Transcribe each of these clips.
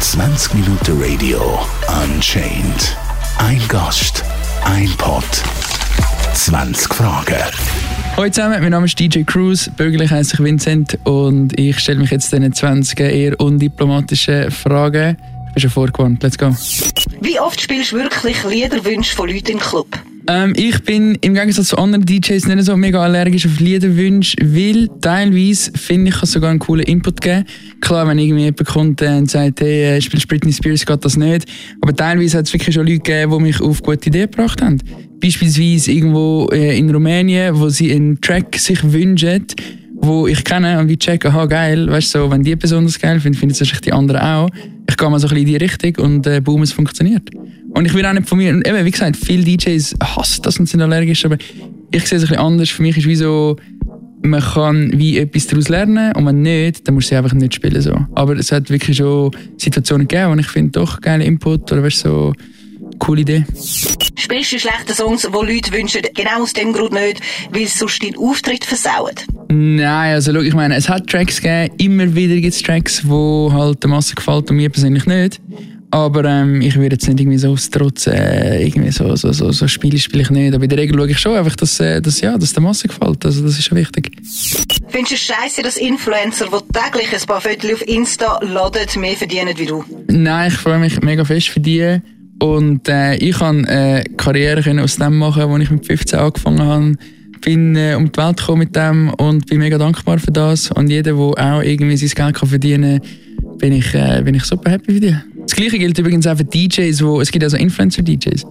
20 Minuten Radio Unchained. Ein Gast, ein Pod, 20 Fragen. Hallo zusammen, mein Name ist DJ Cruz, bürgerlich heiße ich Vincent und ich stelle mich jetzt diesen 20 eher undiplomatischen Fragen. Ich bin schon vorgewarnt, let's go. Wie oft spielst du wirklich Liederwünsche von Leuten im Club? Ähm, ich bin im Gegensatz zu anderen DJs nicht so mega allergisch auf Liederwünsche, weil teilweise finde ich, kann sogar einen coolen Input geben. Klar, wenn irgendwie jemand kommt und sagt, hey, äh, spielst Britney Spears, geht das nicht. Aber teilweise hat es wirklich schon Leute gegeben, die mich auf gute Ideen gebracht haben. Beispielsweise irgendwo äh, in Rumänien, wo sie einen Track sich wünschen, wo ich kenne und wie checken, aha, geil, weißt du, so, wenn die Person das geil finden es wahrscheinlich die anderen auch. Ich gehe mal so ein bisschen in die Richtung und äh, boom, es funktioniert. Und ich will auch nicht von mir, und eben, wie gesagt, viele DJs hassen das und sind allergisch, aber ich sehe es ein bisschen anders. Für mich ist wie so, man kann wie etwas daraus lernen und wenn nicht, dann musst du sie einfach nicht spielen. So. Aber es hat wirklich schon Situationen gegeben, wo ich finde, doch, geiler Input oder weißt, so, coole Idee. Spielst du schlechte Songs, die Leute wünschen, genau aus dem Grund nicht, weil es sonst deinen Auftritt versauen? Nein, also schau, ich meine, es hat Tracks gegeben, immer wieder gibt es Tracks, die halt der Masse gefallen und mir persönlich nicht. Aber ähm, ich würde jetzt nicht irgendwie so Trotz äh, irgendwie so, so, so, so Spiele spiele ich nicht. Aber in der Regel schaue ich schon einfach, dass, äh, dass, ja, dass der Masse gefällt. Also das ist schon wichtig. Findest du es scheiße, dass Influencer, die täglich ein paar Fotos auf Insta laden, mehr verdienen wie du? Nein, ich freue mich mega fest für die. Und äh, ich kann äh, Karriere können aus dem machen, wo ich mit 15 angefangen habe. Bin äh, um die Welt gekommen mit dem und bin mega dankbar für das. Und jeder, der auch irgendwie sein Geld kann verdienen kann, bin ich, äh, bin ich super happy für die. Das gleiche gilt übrigens auch für DJs, wo, es gibt also Influencer-DJs.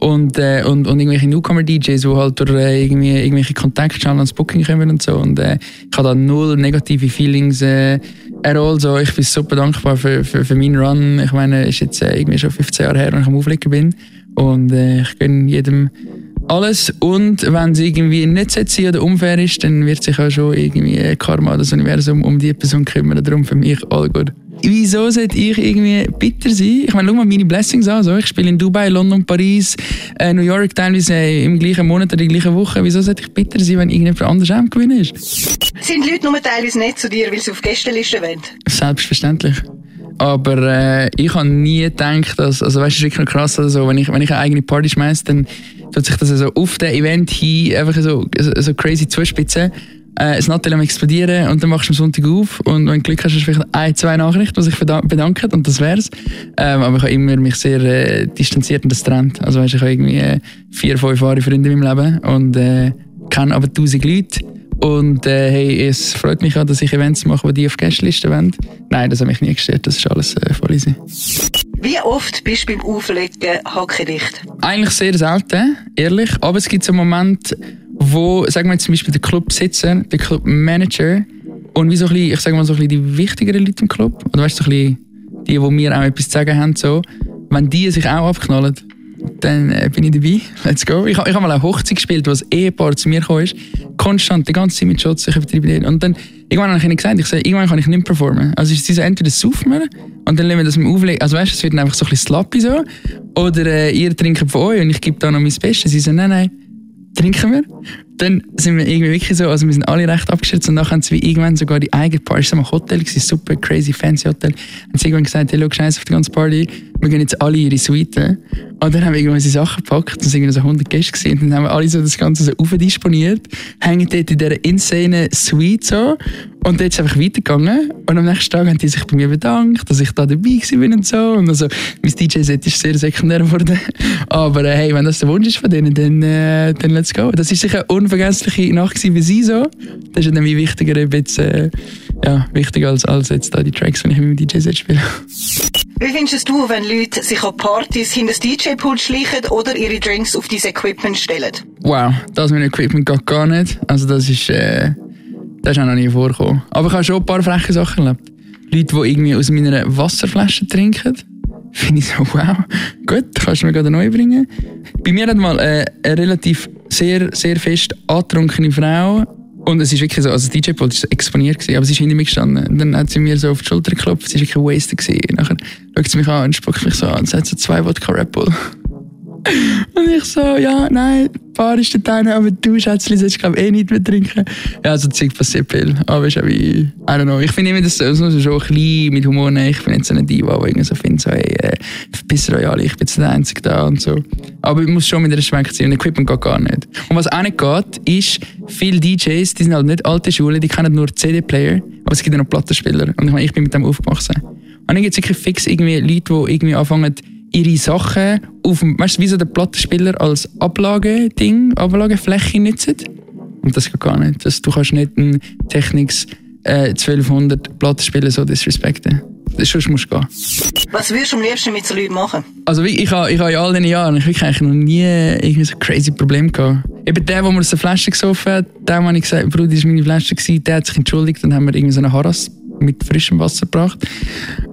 Und, äh, und, und irgendwelche Newcomer-DJs, die halt durch äh, irgendwie, irgendwelche Kontakte schnell ans Booking kommen und so. Und äh, ich habe da null negative Feelings äh, at. So, ich bin super dankbar für, für, für meinen Run. Ich meine, es ist jetzt äh, irgendwie schon 15 Jahre her, als ich am Auflegen bin. Und äh, ich gönne jedem alles. Und wenn es irgendwie nicht sein oder unfair ist, dann wird sich auch schon irgendwie Karma, das Universum, um die Person kümmern. Darum für mich all gut. Wieso sollte ich irgendwie bitter sein? Ich meine, schau mal meine Blessings an. So. Ich spiele in Dubai, London, Paris, äh, New York teilweise äh, im gleichen Monat oder in der gleichen Woche. Wieso sollte ich bitter sein, wenn irgendjemand anders am Gewinn ist? Sind Leute nur teilweise nicht zu dir, weil sie auf Gästeliste wollen? Selbstverständlich. Aber äh, ich habe nie gedacht, dass, also weißt du, es ist wirklich noch krass, also, wenn, ich, wenn ich eine eigene Party schmeiße, dann tut sich das also auf den Event hin einfach so, so, so crazy zuspitzen äh, das Nattel am explodieren und dann machst du am Sonntag auf und wenn du Glück hast, hast du vielleicht ein, zwei Nachrichten, die sich bedanken und das wär's. Ähm, aber ich habe immer mich sehr äh, distanziert und das Trend. Also weißt, ich habe irgendwie äh, vier, fünf wahre Freunde in meinem Leben und äh, kenne aber tausend Leute und äh, hey, es freut mich auch, dass ich Events mache, die die auf Gästelisten wollen. Nein, das hat mich nie gestört, das ist alles äh, voll easy. Wie oft bist du beim Auflegen hackedicht? Eigentlich sehr selten, ehrlich. Aber es gibt so Momente, wo, sagen wir zum Beispiel der Clubsitzer, der Clubmanager und wie so ein bisschen, ich sage mal so ein bisschen die wichtigeren Leute im Club, oder weißt du, so die, die mir auch etwas zu sagen haben, so, wenn die sich auch abknallen, dann äh, bin ich dabei. Let's go. Ich, ich habe mal eine Hochzeit gespielt, wo ein Ehepaar zu mir kam, konstant, die ganze Zeit mit Shots, ich übertreibe Und dann, irgendwann habe ich ihnen gesagt, ich sage, irgendwann kann ich nicht mehr performen. Also ist so, entweder saufen wir und dann lassen wir das mit auflegen. Also weißt du, es wird einfach so ein bisschen sloppy so. Oder äh, ihr trinkt von euch und ich gebe da noch mein Bestes. Sie sagen, nein, nein, trinken wir. Dann sind wir irgendwie wirklich so, also wir sind alle recht abgeschätzt und dann haben sie irgendwann sogar die eigene Party, es war ein Hotel, gewesen, super crazy fancy Hotel, und sie irgendwann gesagt, hey, schau, scheiß auf die ganze Party, wir gehen jetzt alle in ihre Suite. Und dann haben wir irgendwann unsere Sachen gepackt, es waren so 100 Gäste gewesen, und dann haben wir alle so das Ganze so aufdisponiert, hängen dort in dieser insane Suite so, und dort ist es einfach weitergegangen. Und am nächsten Tag haben die sich bei mir bedankt, dass ich da dabei war und so. Und also, mein DJ-Set ist sehr sekundär geworden. Aber äh, hey, wenn das der Wunsch ist von denen, dann, äh, dann let's go. Das ist sicher eine unvergessliche Nacht wie sie so. Das ist dann wichtiger, jetzt, äh, ja, wichtiger als, als jetzt da die Tracks, wenn ich mit dem DJ-Set spiele. Wie findest du, wenn Leute sich an Partys hinter das DJ-Pult schleichen oder ihre Drinks auf dieses Equipment stellen? Wow, das mit dem Equipment geht gar nicht. Also das ist... Äh, das ist auch noch nie vorgekommen. Aber ich habe schon ein paar freche Sachen erlebt. Leute, die irgendwie aus meiner Wasserflasche trinken. Finde ich so, wow, gut, kannst du mir gerade neu bringen. Bei mir hat mal äh, eine relativ sehr, sehr fest antrunkene Frau und es ist wirklich so, also DJ Pult war exponiert, gewesen, aber sie ist hinter mir gestanden. Und dann hat sie mir so auf die Schulter geklopft, sie war wirklich wasted. Gewesen. Nachher schaut sie mich an und spuckt mich so an und sagt so zwei Wodka Red Bull. Und ich so, ja, nein, Bar ist da drin, aber du, Schätzchen, sollst glaube eh nicht mehr trinken. Ja, also Zeug passiert viel. Aber ist auch wie, I don't know. Ich finde immer, das, muss man schon ein bisschen mit Humor nehmen. Ich bin jetzt so eine Diva, die irgendwie so findet, so, hey, äh, verpiss euch alle, ich bin jetzt der Einzige da und so. Aber ich muss schon mit Respekt sein und Equipment geht gar nicht. Und was auch nicht geht, ist, viele DJs, die sind halt nicht alte Schule, die kennen nur CD-Player, aber es gibt ja noch Plattenspieler. Und ich meine, ich bin mit dem aufgewachsen. Und dann gibt es wirklich fix irgendwie Leute, die irgendwie anfangen, ihre Sachen auf dem, weißt du, wie so der Plattenspieler als Ablageding, Ablagefläche nutzen. Und das geht gar nicht. Das, du kannst nicht einen Technics äh, 1200 Plattenspieler so disrespekten. Sonst musst du gehen. Was würdest du am liebsten mit so Leuten machen? Also ich habe ich ha in all diesen Jahren ich wirklich eigentlich noch nie irgendwie so ein crazy Problem gehabt. Eben der, der mir aus der Flasche gesoffen hat, dem habe ich gesagt, Bruder, das war meine Flasche, gewesen, der hat sich entschuldigt, dann haben wir irgendwie so einen Harras mit frischem Wasser gebracht.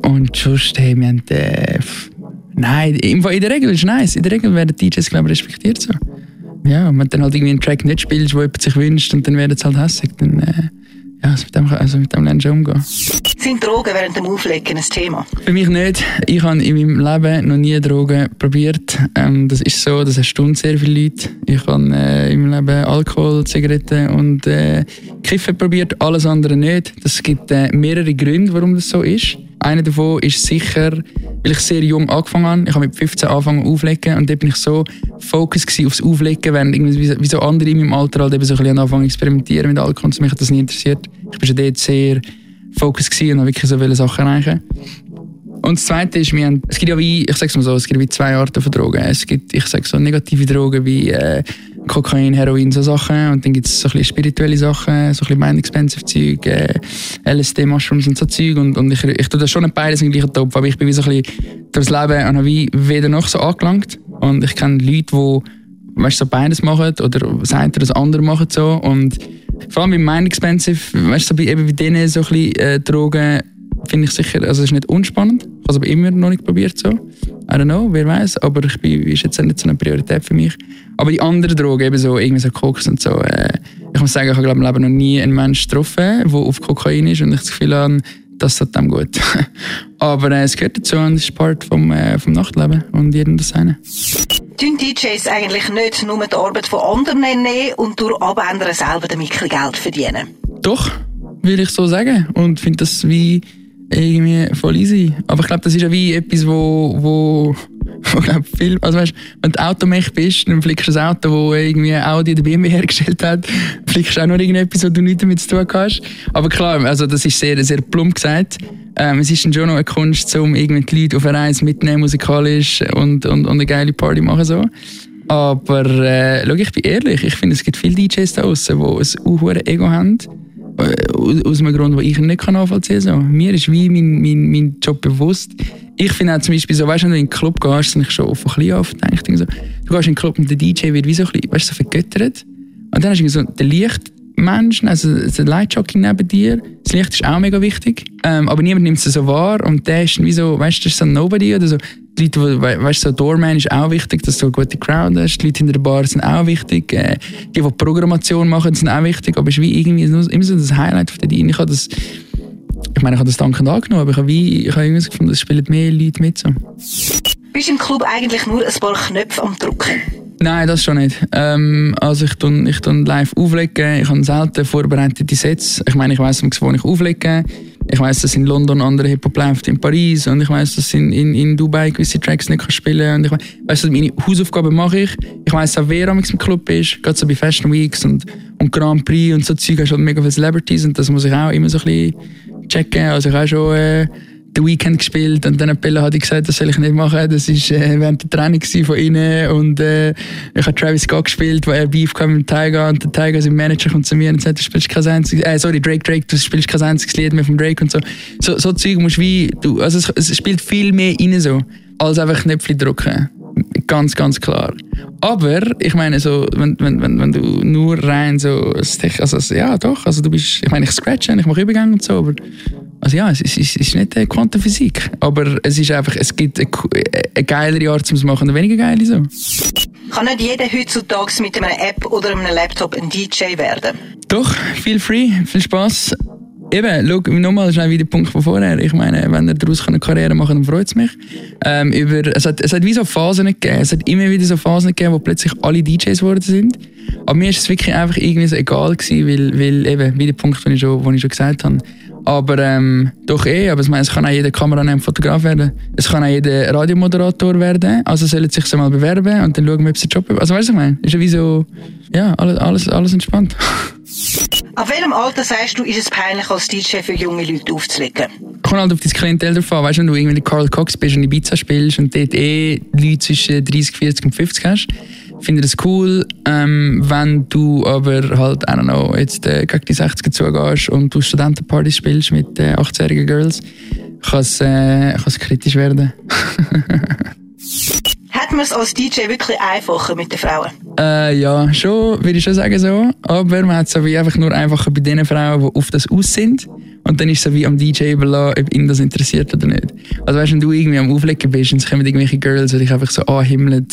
Und sonst, hey, wir haben äh, Nein, in der Regel ist es nice. In der Regel werden DJs, glaube ich, respektiert so. Ja, wenn dann halt irgendwie einen Track nicht spielst, wo jemand sich wünscht, und dann werden sie halt hässlich, dann, äh, also mit dem, also mit dem lernst du umgehen. Sind Drogen während dem Auflegen ein Thema? Für mich nicht. Ich habe in meinem Leben noch nie Drogen probiert. Ähm, das ist so, das erstaunt sehr viele Leute. Ich habe äh, in meinem Leben Alkohol, Zigaretten und äh, Kiffen probiert, alles andere nicht. Das gibt äh, mehrere Gründe, warum das so ist. Einer davon ist sicher, weil ich sehr jung angefangen habe. Ich habe mit 15 angefangen auflegen und da bin ich so fokus aufs Auflegen, während wie so andere in meinem Alter halt eben so ein bisschen experimentieren mit Alkohol und mich hat das nie interessiert. Ich bin schon dort sehr fokus und habe wirklich so viele Sachen erreichen. Und das Zweite ist, wir haben, es gibt ja wie, ich sag's mal so, es gibt wie zwei Arten von Drogen. Es gibt, ich sag so, negative Drogen wie äh, Kokain, Heroin, so Sachen. Und dann gibt es so ein bisschen spirituelle Sachen, so ein bisschen mind expensive Zeug, äh, LSD, Mushrooms und so Zeug. Und, und ich, ich tue das schon beides im gleichen Topf, aber ich bin wie so ein bisschen durchs Leben und wie weder noch so angelangt. Und ich kenne Leute, die weißt, so beides machen oder das eine oder das andere machen. So. Und vor allem bei Mind Expensive, weißt, so eben bei denen so ein bisschen äh, Drogen, finde ich sicher, also es ist nicht unspannend. Ich habe es aber immer noch nicht probiert so. I don't know, wer weiß, aber ich bin, ist jetzt nicht so eine Priorität für mich. Aber die anderen Drogen, eben so, irgendwie so Koks und so, äh, ich muss sagen, ich habe glaube im Leben noch nie einen Menschen getroffen, der auf Kokain ist und ich das Gefühl habe, das tut dem gut. aber äh, es gehört dazu und es ist Part vom, äh, vom Nachtleben und jedem das seine. Tun DJs eigentlich nicht nur die Arbeit von anderen nehmen und durch Abändern selber damit Geld verdienen? Doch, will ich so sagen und finde das wie irgendwie voll easy. Aber ich glaube, das ist ja wie etwas, wo, wo, wo glaub, viel, also weißt, wenn du Automech bist, dann fliegst du ein Auto, wo irgendwie Audi oder BMW hergestellt hat, fliegst du auch noch irgendetwas, wo du nichts damit zu tun hast. Aber klar, also das ist sehr, sehr plump gesagt. Ähm, es ist dann schon noch eine Kunst, um irgendwie die Leute auf eine Reise mitzunehmen, musikalisch und, und, und eine geile Party machen so. Aber äh, schau, ich bin ehrlich, ich finde, es gibt viele DJs da draußen, die ein hohes Ego haben aus einem Grund, den ich nicht nachvollziehen kann. So. Mir ist wie mein, mein, mein Job bewusst. Ich finde auch zum Beispiel so, weißt du, wenn du in den Club gehst, sind ich schon von klein auf denke so, du gehst in den Club und der DJ wird wie so ein bisschen, weißt so vergöttert. Und dann hast du so den Lichtmensch, also der Lightjockey neben dir. Das Licht ist auch mega wichtig. Ähm, aber niemand nimmt es so wahr und der ist wie so, weißt du, das ist so ein Nobody oder so die Leute, die, weißt du, so Doorman ist auch wichtig, dass du eine gute Crowd hast. Die Leute hinter der Bar sind auch wichtig. Äh, die, die Programmation machen, sind auch wichtig. Aber es ist wie irgendwie immer so das Highlight von der Dean. Ich habe das, ich meine, ich habe das dankend angenommen, aber ich habe wie, ich habe irgendwie gefunden, es spielen mehr Leute mit so. Bist im Club eigentlich nur ein paar Knöpfe am drücken? Nein, das schon nicht. Ähm, also ich tun, ich tun live auflegen. Ich habe selten vorbereitete Sets. Ich meine, ich weiss, wo ich auflege. Ich weiß, dass in London andere Hip-Hop läuft, in Paris und ich weiß, dass in, in, in Dubai gewisse Tracks nicht kann spielen und ich weiß, dass meine Hausaufgaben mache ich. Ich weiß auch, wer am im Club ist, gerade so bei Fashion Weeks und, und Grand Prix und so Zeug hast du halt mega viele Celebrities und das muss ich auch immer so ein bisschen checken. Also ich habe schon äh, The Weekend gespielt und dann Bella hat gesagt, das soll ich nicht machen. Das war äh, während der Training von ihnen und äh, ich habe Travis Scott gespielt, wo er Beef kam mit Tiger und der Tiger, sein Manager, kommt zu mir und sagt, du spielst kein einziges, äh, sorry, Drake, Drake, du spielst kein einziges Lied mehr von Drake und so. So, so Zeug musst wie, du, also es, es spielt viel mehr rein so, als einfach Knöpfe drücken. Ganz, ganz klar. Aber ich meine, so, wenn, wenn, wenn, wenn du nur rein so, also, ja, doch, also du bist, ich meine, ich scratche, ich mache Übergänge und so, aber also ja, es ist, es ist nicht äh, Quantenphysik, aber es ist einfach, es gibt eine, eine geilere Art zu machen und eine weniger geile so. Kann nicht jeder heutzutage mit einer App oder einem Laptop ein DJ werden? Doch, feel free, viel Spaß. eben, schau, nochmal schnell wie der Punkt von vorher. Ich meine, wenn er daraus eine Karriere machen kann, dann freut es mich. Ähm, über, es, hat, es hat wie so Phasen gegeben. Es hat immer wieder so Phasen gegeben, wo plötzlich alle DJs geworden sind. Aber mir ist es wirklich einfach irgendwie so egal gewesen, weil, weil eben, wie der Punkt, den ich schon, den ich schon gesagt habe, aber ähm, doch eh, aber ich meine, es kann auch jeder Kameramann Fotograf werden. Es kann auch jeder Radiomoderator werden. Also sollen sich so mal bewerben und dann schauen wir, ob sie Job haben. Also weißt du, ich meine, ist ja wie so, ja, alles, alles, alles entspannt. Ab welchem Alter sagst du, ist es peinlich, als DJ für junge Leute aufzulegen? Kommt halt auf dein Klientel drauf an. Weißt du, wenn du irgendwie Carl Cox bist und Ibiza spielst und dort eh Leute zwischen 30, 40 und 50 hast, finde das cool. Ähm, wenn du aber halt, I don't know, jetzt äh, gegen die 60er zugehst und du Studentenpartys spielst mit äh, 18-jährigen Girls, kann es äh, kritisch werden. Hat man es als DJ wirklich einfacher mit den Frauen? Äh, ja, schon, würde ich schon sagen so. Aber man hat es so wie einfach nur einfacher bei den Frauen, die auf das aus sind. Und dann ist es so wie am DJ überlassen, ob ihn das interessiert oder nicht. Also weißt du, wenn du irgendwie am Auflegen bist und es kommen irgendwelche Girls, die dich einfach so anhimmeln,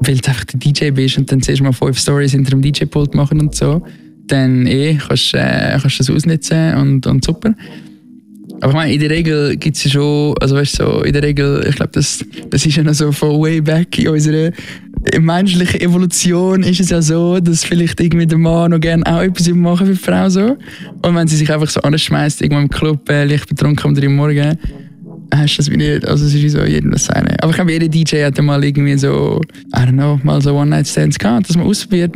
weil du einfach der DJ bist und dann zuerst mal fünf Stories hinter dem DJ-Pult machen und so, dann eh, kannst du äh, kannst das ausnutzen und, und super. Aber ich meine, in der Regel gibt es ja schon, also weißt du, so, in der Regel, ich glaube, das, das ist ja noch so von way back in unserer menschlichen Evolution ist es ja so, dass vielleicht irgendwie der Mann noch gerne auch etwas machen für die Frau so. Und wenn sie sich einfach so anschmeißt, irgendwo im Club, äh, leicht betrunken um drei Uhr morgens, hast das wie nicht. Also es ist wie so jedem das seine. Aber ich glaube, jeder DJ hat mal irgendwie so, I don't know, mal so One-Night-Stands gehabt, dass man ausprobiert.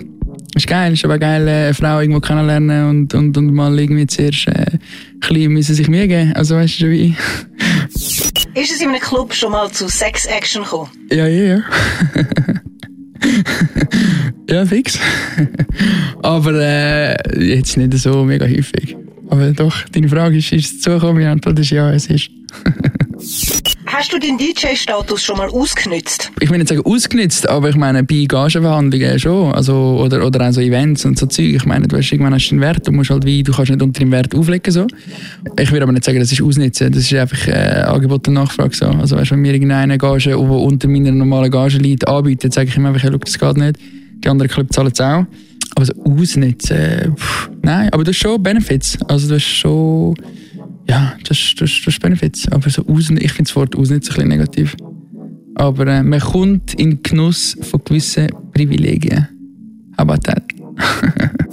Ist geil, ist aber geil, äh, eine Frau irgendwo kennenlernen und, und, und mal irgendwie zuerst äh, ein bisschen müssen sich Mühe geben. Also weißt du wie. Ist es in einem Club schon mal zu Sex-Action gekommen? Ja, ja, ja. ja, fix. aber äh, jetzt nicht so mega häufig. Aber doch, deine Frage ist, ist es zugekommen? Die Antwort ist ja, es ist. Hast du deinen DJ-Status schon mal ausgenützt? Ich will nicht sagen ausgenützt, aber ich meine, bei Gagenverhandlungen schon. Also, oder, oder auch so Events und so Zeug. Ich meine, du hast irgendwann hast einen Wert, du musst halt wie, du kannst nicht unter dem Wert auflegen. So. Ich würde aber nicht sagen, das ist ausnutzen. Das ist einfach äh, Angebot und Nachfrage. So. Also, weißt, wenn mir irgendeine Gage, die unter meiner normalen Gage liegt, anbietet, sage ich ihm einfach, hey, das geht nicht. Die anderen Clubs zahlen es auch. Aber so ausnutzen, pff, nein, aber du hast schon Benefits. Also du hast schon, ja, das, das, das ist Benefits. Aber so ausnutzen, ich finde das Wort ausnutzen ein bisschen negativ. Aber äh, man kommt in Genuss von gewissen Privilegien. How about that?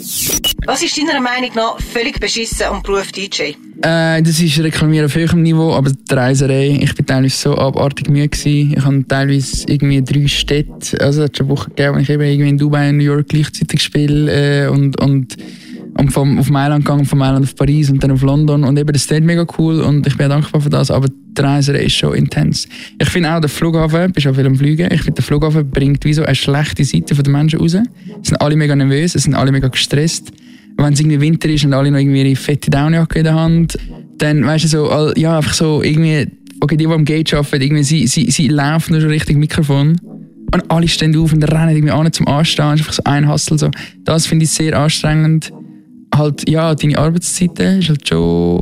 Was ist deiner Meinung nach völlig beschissen am Beruf DJ? Äh, das ist Reklamieren auf höherem Niveau, aber die Reiserei, ich war teilweise so abartig müde gewesen. Ich habe teilweise irgendwie drei Städte, also es hat schon Wochen gegeben, wo ich eben irgendwie in Dubai und New York gleichzeitig spiele äh, und, und, und vom, auf Mailand gegangen, von Mailand auf Paris und dann auf London und eben das ist mega cool und ich bin dankbar für das, aber die Reiserei ist schon intens. Ich finde auch, der Flughafen, bist auch viel am Fliegen, ich finde, der Flughafen bringt wie so eine schlechte Seite den Menschen raus. Es sind alle mega nervös, es sind alle mega gestresst wenn es irgendwie Winter ist und alle noch irgendwie ihre fette Downjacke in der Hand, dann weißt du so, ja, einfach so irgendwie, okay, die, die am Gate arbeiten, irgendwie, sie, sie, sie laufen nur schon Richtung Mikrofon und alle stehen auf und rennen irgendwie an zum Anstehen, einfach so ein Hustle, so. Das finde ich sehr anstrengend. Halt, ja, deine Arbeitszeiten ist halt schon,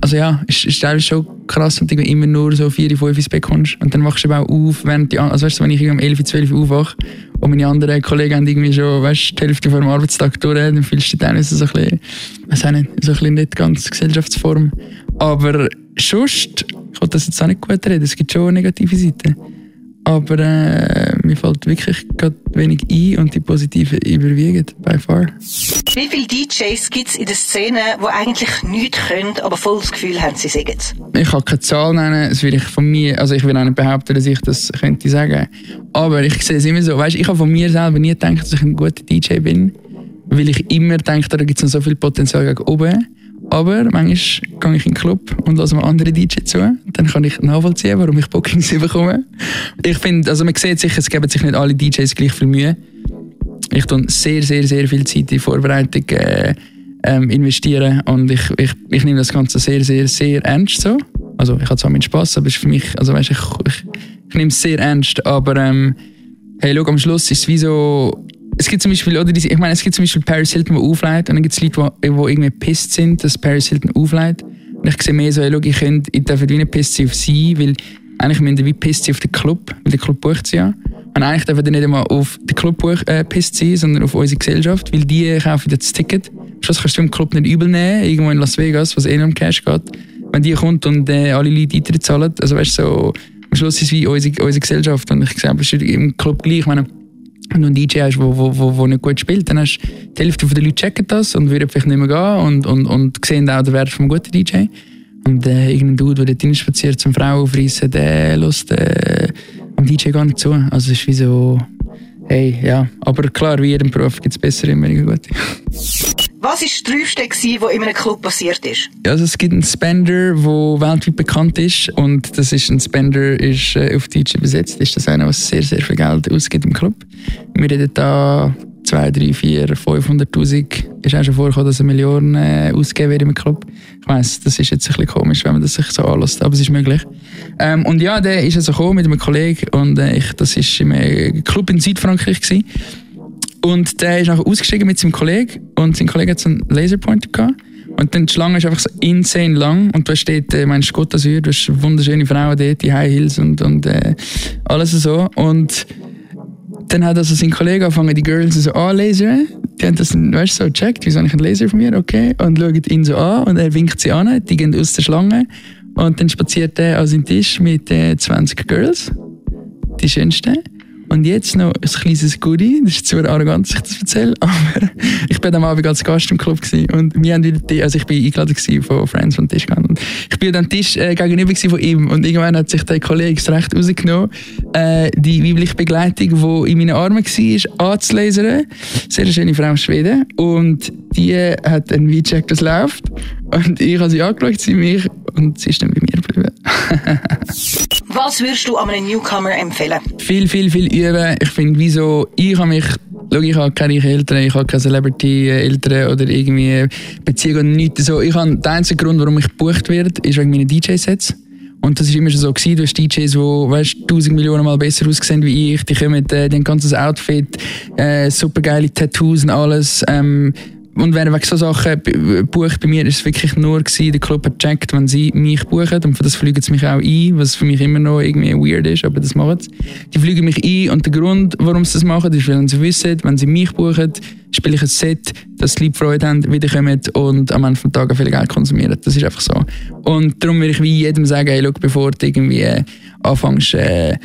also ja, ist, ist schon krass, wenn du immer nur so 4, 5 ins Bett kommst und dann wachst du eben auch auf, während die, also weißt du, wenn ich um 11, 12 Uhr aufwache und meine anderen Kollegen haben irgendwie schon, weißt, die Hälfte vor dem Arbeitstag durch, dann fühlst du dich teilweise so ein bisschen, weiß auch nicht, so ein bisschen nicht ganz Gesellschaftsform. Aber sonst, ich wollte das jetzt auch nicht gut reden, es gibt schon negative Seiten. Aber äh, mir fällt wirklich gerade wenig ein und die positiven überwiegen, by far. Wie viele DJs gibt es in der Szene, die eigentlich nichts können, aber voll das Gefühl haben, sie sagen es? Ich kann keine Zahl nennen, das will ich von mir, also ich will auch nicht behaupten, dass ich das könnte sagen. Aber ich sehe es immer so, weißt, ich habe von mir selber nie gedacht, dass ich ein guter DJ bin, weil ich immer denke, da gibt es noch so viel Potenzial gegen oben. Aber manchmal gehe ich in den Club und lasse mir andere DJ zu. Dann kann ich nachvollziehen, warum ich Bookings bekomme. Ich finde, also man sieht sicher, es geben sich nicht alle DJs gleich viel Mühe. Ich tue sehr, sehr, sehr viel Zeit in Vorbereitung äh, ähm, investieren und ich, ich, ich nehme das Ganze sehr, sehr, sehr ernst so. Also ich habe zwar meinen Spass, aber es ist für mich, also weißt, ich, ich, ich nehme es sehr ernst, aber ähm, hey, schau, am Schluss ist es wie so, es gibt zum Beispiel, oder diese, ich meine, es gibt zum Beispiel Paris Hilton, die aufleitet, und dann gibt es Leute, die, irgendwie pisst sind, dass Paris Hilton aufleitet. Und ich sehe mehr so, hey, schau, ich, könnte, ich darf wie nicht pisst auf sie, weil eigentlich müssen wie pisst auf den Club, weil der Club bucht sie ja. Und eigentlich dürfen wir nicht einmal auf den Club äh, pisst sein, sondern auf unsere Gesellschaft, weil die kaufen das Ticket. Schluss kannst du im Club nicht übel nehmen, irgendwo in Las Vegas, wo es eh um Cash geht. Wenn die kommt und äh, alle Leute Eintritt zahlen, also weißt du, so, am Schluss ist es wie unsere, unsere Gesellschaft. Und ich sehe, es ist im Club gleich. Ich meine, wenn du einen DJ hast, der wo, wo, wo nicht gut spielt, dann hast die Hälfte der Leute checken das und würden vielleicht nicht mehr gehen und, und, und sehen auch den Wert von einem guten DJ. Und äh, irgendein Dude, der dort reinspaziert zum Frauen aufreißen, der lässt äh, am DJ gar nicht zu. Also es ist wie so, hey, ja. Aber klar, wie jedem Beruf gibt es bessere und weniger gute. Was war das Trübste, was in einem Club passiert ist? Also es gibt einen Spender, der weltweit bekannt ist und das ist ein Spender, ist äh, auf Deutsch übersetzt, ist das einer, der sehr, sehr viel Geld ausgibt im Club. Wir reden da 2, 3, 4, 500'000. Ist auch schon vorgekommen, dass eine Million äh, ausgegeben wird im Club. Ich weiss, das ist jetzt ein bisschen komisch, wenn man das sich so anlässt, aber es ist möglich. Ähm, und ja, der ist also gekommen mit einem Kollegen und äh, ich, das war in einem Club in Südfrankreich. Gewesen. Und der ist nachher ausgestiegen mit seinem Kollegen und sein Kollege hat so einen Laserpointer gehabt. Und dann die Schlange ist einfach so insane lang und du steht, äh, meinst Gott Azur, du hast wunderschöne Frauen dort, die High Heels und, und äh, alles so. Und dann hat also sein Kollege angefangen, die Girls so anlasern. Die haben das, weißt du, so gecheckt, wieso habe ich einen Laser von mir, okay. Und schauen ihn so an und er winkt sie an, die gehen aus der Schlange. Und dann spaziert er an seinen Tisch mit äh, 20 Girls, die schönsten. Und jetzt noch ein kleines Goodie, das ist zu arrogant, dass ich das erzähle, aber ich bin am Abend als Gast im Club gewesen und wir haben wieder, also ich bin eingeladen von Friends von Tisch gegangen. Und ich bin am Tisch äh, gegenüber von ihm und irgendwann hat sich der Kollege das Recht rausgenommen, äh, die weibliche Begleitung, die in meinen Armen war, anzulasern. Sehr schöne Frau aus Schweden und die hat einen Wein das läuft und ich habe sie angeschaut, sie mich und sie ist dann bei mir geblieben. Was würdest du einem Newcomer empfehlen? Viel, viel, viel üben. Ich finde, wieso, ich habe mich Schau, ich habe keine Eltern, ich habe keine Celebrity-Eltern oder irgendwie Beziehungen nichts. So, ich habe, der einzige Grund, warum ich gebucht werde, ist wegen meinen DJ-Sets. Und das war immer schon so gewesen. Du hast DJs, die, weißt, tausend Millionen Mal besser aussehen wie ich. Die kommen, äh, die haben ganzes Outfit, äh, super geile Tattoos und alles. Ähm, und wegen so Sachen bucht bei mir, ist es wirklich nur gewesen, der Club hat gecheckt, wenn sie mich buchen und für das fliegen sie mich auch ein, was für mich immer noch irgendwie weird ist, aber das machen sie. Die fliegen mich ein und der Grund, warum sie das machen, ist, weil sie wissen, wenn sie mich buchen, spiele ich ein Set, dass die Leute Freude haben, wiederkommen und am Ende des Tages viel Geld konsumieren. Das ist einfach so. Und darum würde ich wie jedem sagen, hey, schau, bevor du irgendwie äh, anfängst, äh,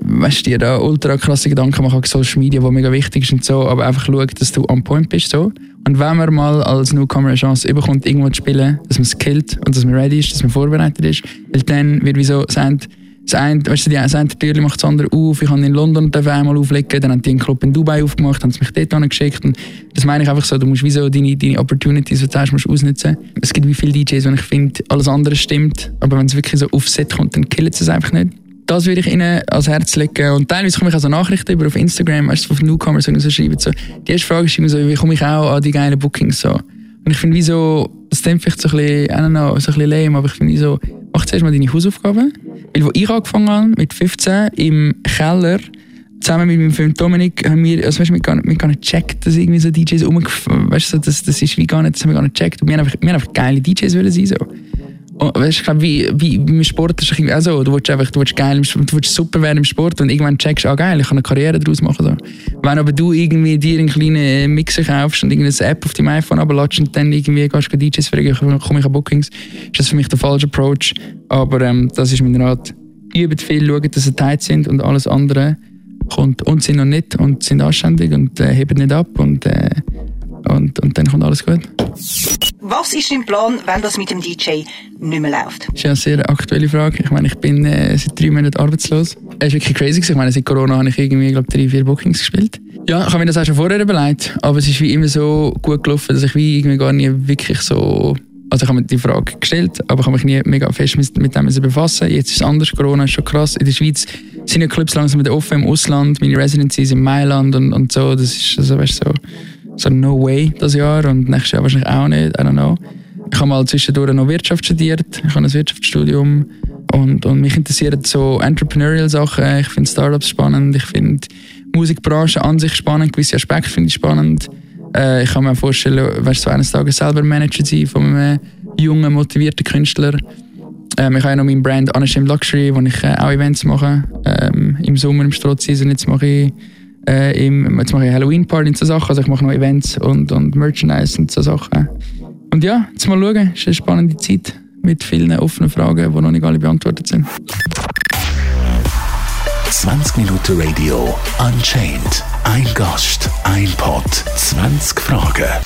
weißt dir da ultra krasse Gedanken machen Social Media, die mega wichtig ist und so, aber einfach schau, dass du on point bist. So. Und wenn man mal als Newcomer eine Chance bekommt, irgendwo zu spielen, dass man es killt und dass man ready ist, dass man vorbereitet ist, weil dann wird wie so sagen, das eine, weißt du, die, eine Tür macht das andere auf. Ich habe in London einmal auflegen, dann haben die einen Club in Dubai aufgemacht, haben mich dort angeschickt. Und das meine ich einfach so, du musst wie so deine, deine Opportunities, die du hast, musst ausnutzen. Es gibt wie viele DJs, wenn ich finde, alles andere stimmt, aber wenn es wirklich so auf Set kommt, dann killt es einfach nicht das würde ich ihnen ans Herz legen. Und teilweise komme ich also Nachrichten über auf Instagram, weißt du, von Newcomers so schreiben. So. Die erste Frage ist immer so, wie komme ich auch an die geilen Bookings so? Und ich finde, wieso, das klingt vielleicht so ein bisschen, I don't know, so ein bisschen lame, aber ich finde so, mach zuerst mal deine Hausaufgaben. Weil, wo ich angefangen habe, mit 15, im Keller, zusammen mit meinem Freund Dominik, haben wir, also weißt, wir, gar nicht, wir gar nicht gecheckt, dass irgendwie so DJs umgefahren, weißt du, das, das ist wie gar nicht, das haben wir gar nicht gecheckt. Und wir haben einfach, wir haben einfach geile DJs wollen sein, so. Und, weißt, ich glaube, wie, wie beim Sport ist es auch so. Du willst einfach, du willst geil, du willst super werden im Sport und irgendwann checkst du, ah geil, ich kann eine Karriere daraus machen. So. Wenn aber du irgendwie dir einen kleinen Mixer kaufst und irgendeine App auf deinem iPhone abladest und dann irgendwie gehst du DJs fragen, komme ich an Bookings, ist das für mich der falsche Approach. Aber ähm, das ist mein Rat. Übt viel, schaut, dass sie tight sind und alles andere kommt und sind noch nicht und sind anständig und äh, heben nicht ab und, äh, und, und dann kommt alles gut. Was ist dein Plan, wenn das mit dem DJ nicht mehr läuft? Das ist eine sehr aktuelle Frage. Ich meine, ich bin äh, seit drei Monaten arbeitslos. Es ist wirklich crazy. Ich meine, seit Corona habe ich irgendwie, glaube drei, vier Bookings gespielt. Ja, ich habe mir das auch schon vorher überlegt, aber es ist wie immer so gut gelaufen, dass ich wie irgendwie gar nie wirklich so also ich habe mir die Frage gestellt, aber ich habe mich nie mega fest mit, mit dem befassen. Jetzt ist es anders, Corona ist schon krass. In der Schweiz sind ja Clubs langsam wieder offen im Ausland, meine Residencies in Mailand und, und so. Das ist also, weißt, so so no way das Jahr und nächstes Jahr wahrscheinlich auch nicht, I don't know. Ich habe mal zwischendurch noch Wirtschaft studiert, ich habe ein Wirtschaftsstudium und, und mich interessieren so entrepreneurial Sachen, ich finde Startups spannend, ich finde Musikbranche an sich spannend, gewisse Aspekte finde ich spannend. Äh, ich kann mir vorstellen, weißt du, eines Tages selber Manager sein von einem jungen, motivierten Künstler. Ähm, ich habe ja noch meinen Brand Unashamed Luxury, wo ich äh, auch Events mache. Ähm, Im Sommer, im Strotzseason, jetzt mache ich Äh, im, jetzt mache ich Halloween-Party und so Sachen. Also ich mache noch Events und, und Merchandise und so Sachen. Und ja, jetzt mal schauen. Es ist eine spannende Zeit mit vielen offenen Fragen, die noch nicht alle beantwortet sind. 20 Minuten Radio Unchained. Ein Gast, ein Pod, 20 Fragen.